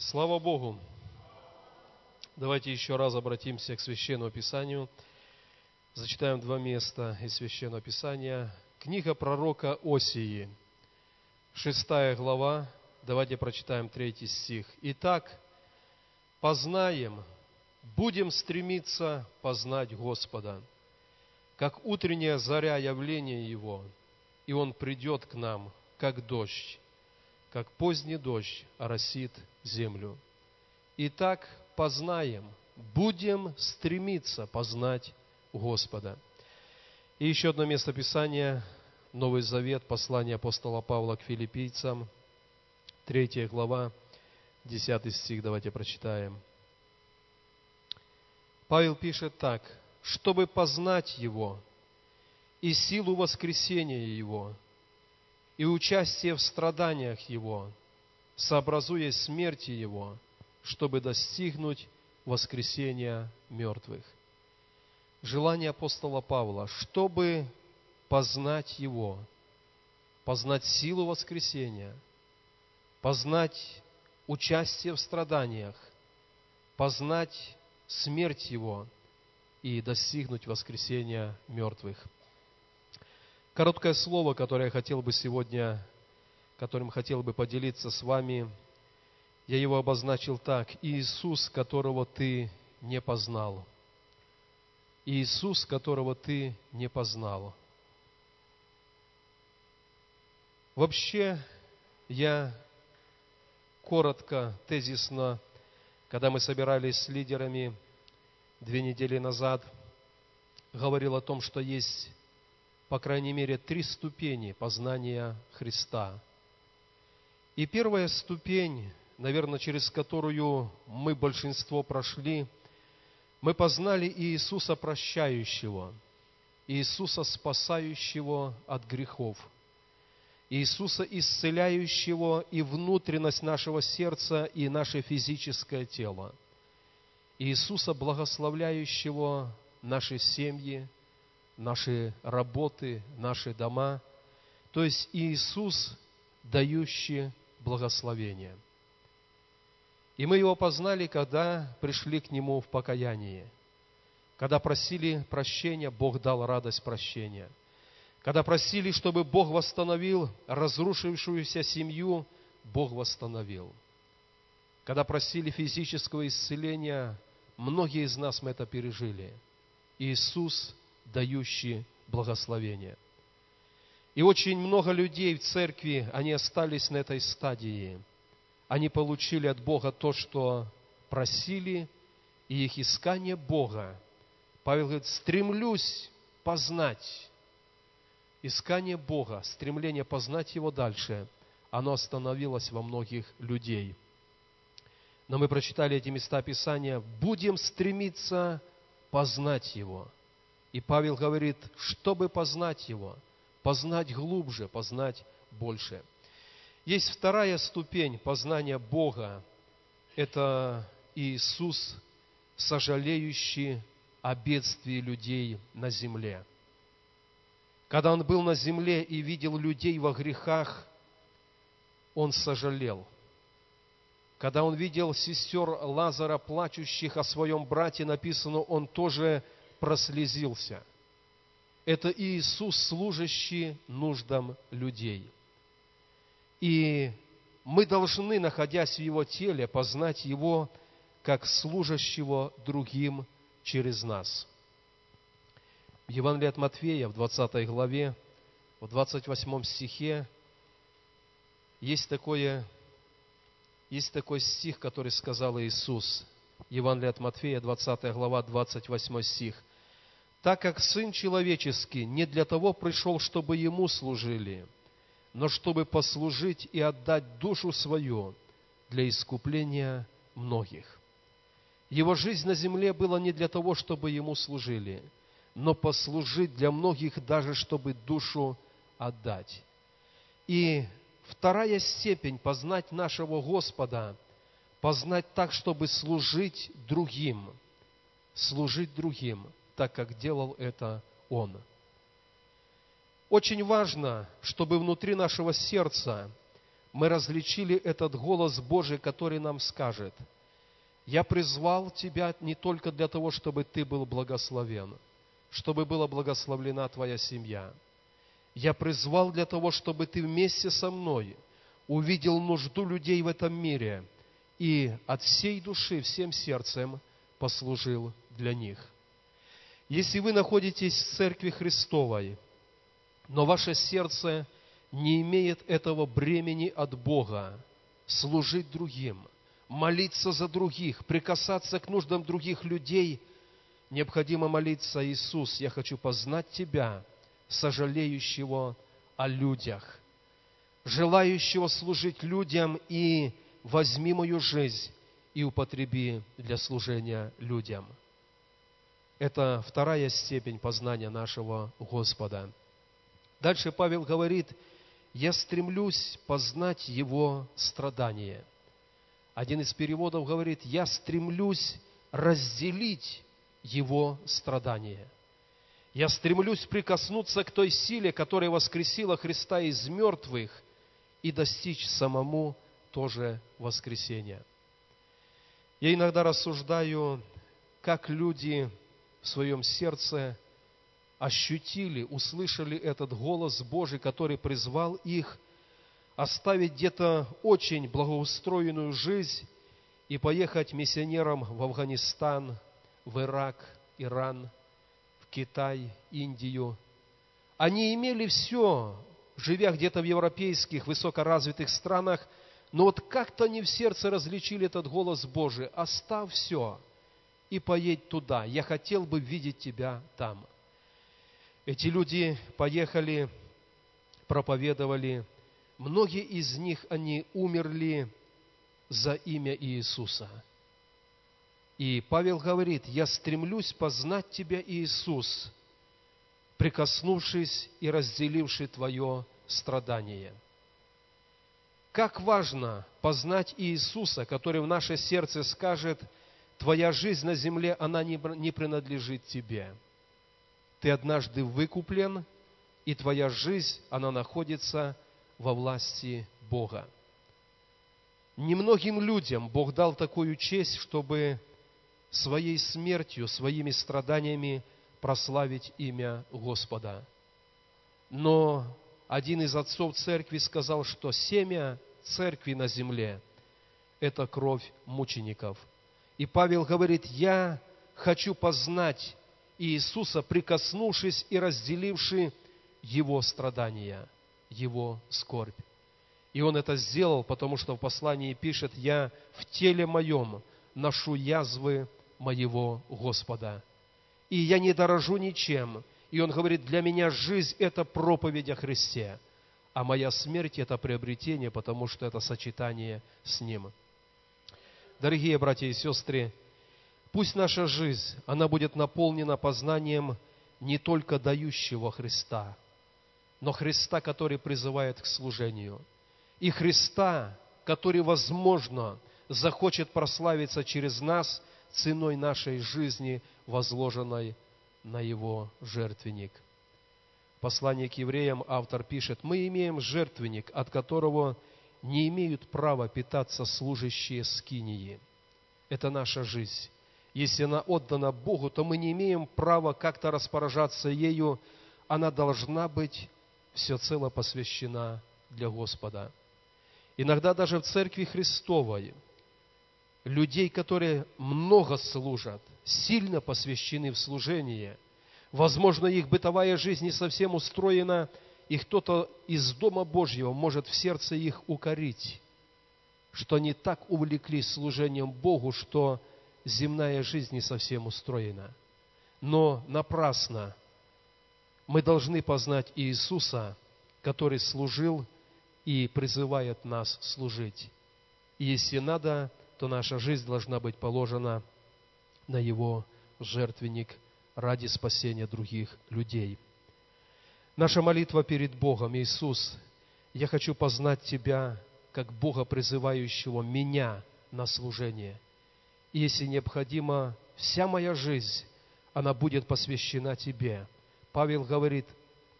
Слава Богу! Давайте еще раз обратимся к Священному Писанию. Зачитаем два места из Священного Писания. Книга пророка Осии, шестая глава. Давайте прочитаем третий стих. Итак, познаем, будем стремиться познать Господа, как утренняя заря явления Его, и Он придет к нам, как дождь, как поздний дождь оросит землю. Итак, познаем, будем стремиться познать Господа. И еще одно место Писания, Новый Завет, послание апостола Павла к филиппийцам, третья глава, десятый стих, давайте прочитаем. Павел пишет так, чтобы познать Его и силу воскресения Его, и участие в страданиях Его, сообразуя смерти Его, чтобы достигнуть воскресения мертвых. Желание апостола Павла, чтобы познать Его, познать силу воскресения, познать участие в страданиях, познать смерть Его и достигнуть воскресения мертвых. Короткое слово, которое я хотел бы сегодня которым хотел бы поделиться с вами, я его обозначил так. Иисус, которого ты не познал. Иисус, которого ты не познал. Вообще, я коротко, тезисно, когда мы собирались с лидерами две недели назад, говорил о том, что есть, по крайней мере, три ступени познания Христа – и первая ступень, наверное, через которую мы большинство прошли, мы познали Иисуса прощающего, Иисуса спасающего от грехов, Иисуса исцеляющего и внутренность нашего сердца, и наше физическое тело, Иисуса благословляющего наши семьи, наши работы, наши дома, то есть Иисус, дающий благословения. И мы его познали, когда пришли к нему в покаяние. Когда просили прощения, Бог дал радость прощения. Когда просили, чтобы Бог восстановил разрушившуюся семью, Бог восстановил. Когда просили физического исцеления, многие из нас мы это пережили. Иисус, дающий благословение – и очень много людей в церкви, они остались на этой стадии. Они получили от Бога то, что просили, и их искание Бога. Павел говорит, стремлюсь познать. Искание Бога, стремление познать Его дальше, оно остановилось во многих людей. Но мы прочитали эти места Писания, будем стремиться познать Его. И Павел говорит, чтобы познать Его – познать глубже, познать больше. Есть вторая ступень познания Бога. Это Иисус, сожалеющий о бедствии людей на земле. Когда Он был на земле и видел людей во грехах, Он сожалел. Когда Он видел сестер Лазара, плачущих о своем брате, написано, Он тоже прослезился – это Иисус, служащий нуждам людей. И мы должны, находясь в Его теле, познать Его как служащего другим через нас. В Евангелии от Матфея, в 20 главе, в 28 стихе, есть, такое, есть такой стих, который сказал Иисус. Евангелие от Матфея, 20 глава, 28 стих так как Сын Человеческий не для того пришел, чтобы Ему служили, но чтобы послужить и отдать душу свою для искупления многих. Его жизнь на земле была не для того, чтобы Ему служили, но послужить для многих даже, чтобы душу отдать. И вторая степень познать нашего Господа, познать так, чтобы служить другим, служить другим – так как делал это Он. Очень важно, чтобы внутри нашего сердца мы различили этот голос Божий, который нам скажет, «Я призвал тебя не только для того, чтобы ты был благословен, чтобы была благословлена твоя семья. Я призвал для того, чтобы ты вместе со мной увидел нужду людей в этом мире и от всей души, всем сердцем послужил для них. Если вы находитесь в Церкви Христовой, но ваше сердце не имеет этого бремени от Бога служить другим, молиться за других, прикасаться к нуждам других людей, необходимо молиться, Иисус, я хочу познать Тебя, сожалеющего о людях, желающего служить людям, и возьми мою жизнь и употреби для служения людям. Это вторая степень познания нашего Господа. Дальше Павел говорит, я стремлюсь познать Его страдания. Один из переводов говорит, я стремлюсь разделить Его страдания. Я стремлюсь прикоснуться к той силе, которая воскресила Христа из мертвых, и достичь самому тоже воскресения. Я иногда рассуждаю, как люди в своем сердце ощутили, услышали этот голос Божий, который призвал их оставить где-то очень благоустроенную жизнь и поехать миссионером в Афганистан, в Ирак, Иран, в Китай, Индию. Они имели все, живя где-то в европейских высокоразвитых странах, но вот как-то они в сердце различили этот голос Божий. Оставь все и поедь туда. Я хотел бы видеть тебя там. Эти люди поехали, проповедовали. Многие из них, они умерли за имя Иисуса. И Павел говорит, я стремлюсь познать Тебя, Иисус, прикоснувшись и разделивший Твое страдание. Как важно познать Иисуса, который в наше сердце скажет, Твоя жизнь на земле, она не принадлежит Тебе – ты однажды выкуплен, и твоя жизнь, она находится во власти Бога. Немногим людям Бог дал такую честь, чтобы своей смертью, своими страданиями прославить имя Господа. Но один из отцов церкви сказал, что семя церкви на земле – это кровь мучеников. И Павел говорит, я хочу познать Иисуса, прикоснувшись и разделивши Его страдания, Его скорбь. И Он это сделал, потому что в послании пишет, «Я в теле моем ношу язвы моего Господа, и я не дорожу ничем». И Он говорит, «Для меня жизнь – это проповедь о Христе, а моя смерть – это приобретение, потому что это сочетание с Ним». Дорогие братья и сестры, Пусть наша жизнь, она будет наполнена познанием не только дающего Христа, но Христа, который призывает к служению. И Христа, который, возможно, захочет прославиться через нас ценой нашей жизни, возложенной на Его жертвенник. Послание к евреям автор пишет, «Мы имеем жертвенник, от которого не имеют права питаться служащие скинии». Это наша жизнь если она отдана Богу, то мы не имеем права как-то распоряжаться ею. Она должна быть всецело посвящена для Господа. Иногда даже в Церкви Христовой людей, которые много служат, сильно посвящены в служение, возможно, их бытовая жизнь не совсем устроена, и кто-то из Дома Божьего может в сердце их укорить, что они так увлеклись служением Богу, что земная жизнь не совсем устроена. Но напрасно мы должны познать Иисуса, который служил и призывает нас служить. И если надо, то наша жизнь должна быть положена на Его жертвенник ради спасения других людей. Наша молитва перед Богом, Иисус, я хочу познать Тебя, как Бога, призывающего меня на служение – и если необходимо, вся моя жизнь, она будет посвящена Тебе. Павел говорит,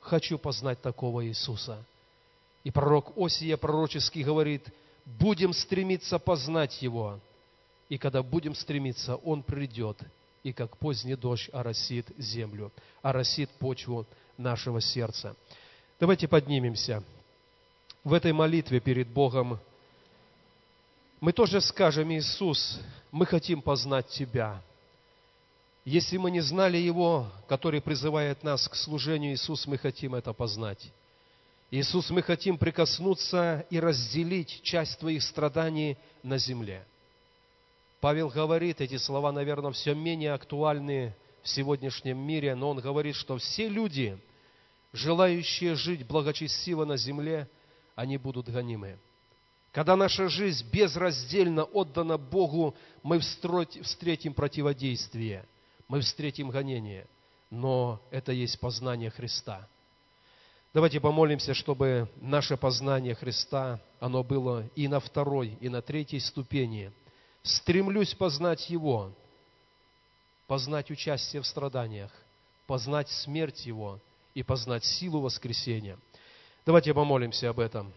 хочу познать такого Иисуса. И пророк Осия пророчески говорит, будем стремиться познать Его. И когда будем стремиться, Он придет, и как поздний дождь оросит землю, оросит почву нашего сердца. Давайте поднимемся. В этой молитве перед Богом мы тоже скажем, Иисус, мы хотим познать Тебя. Если мы не знали Его, который призывает нас к служению, Иисус, мы хотим это познать. Иисус, мы хотим прикоснуться и разделить часть Твоих страданий на земле. Павел говорит, эти слова, наверное, все менее актуальны в сегодняшнем мире, но он говорит, что все люди, желающие жить благочестиво на земле, они будут гонимы. Когда наша жизнь безраздельно отдана Богу, мы встретим противодействие, мы встретим гонение, но это есть познание Христа – Давайте помолимся, чтобы наше познание Христа, оно было и на второй, и на третьей ступени. Стремлюсь познать Его, познать участие в страданиях, познать смерть Его и познать силу воскресения. Давайте помолимся об этом.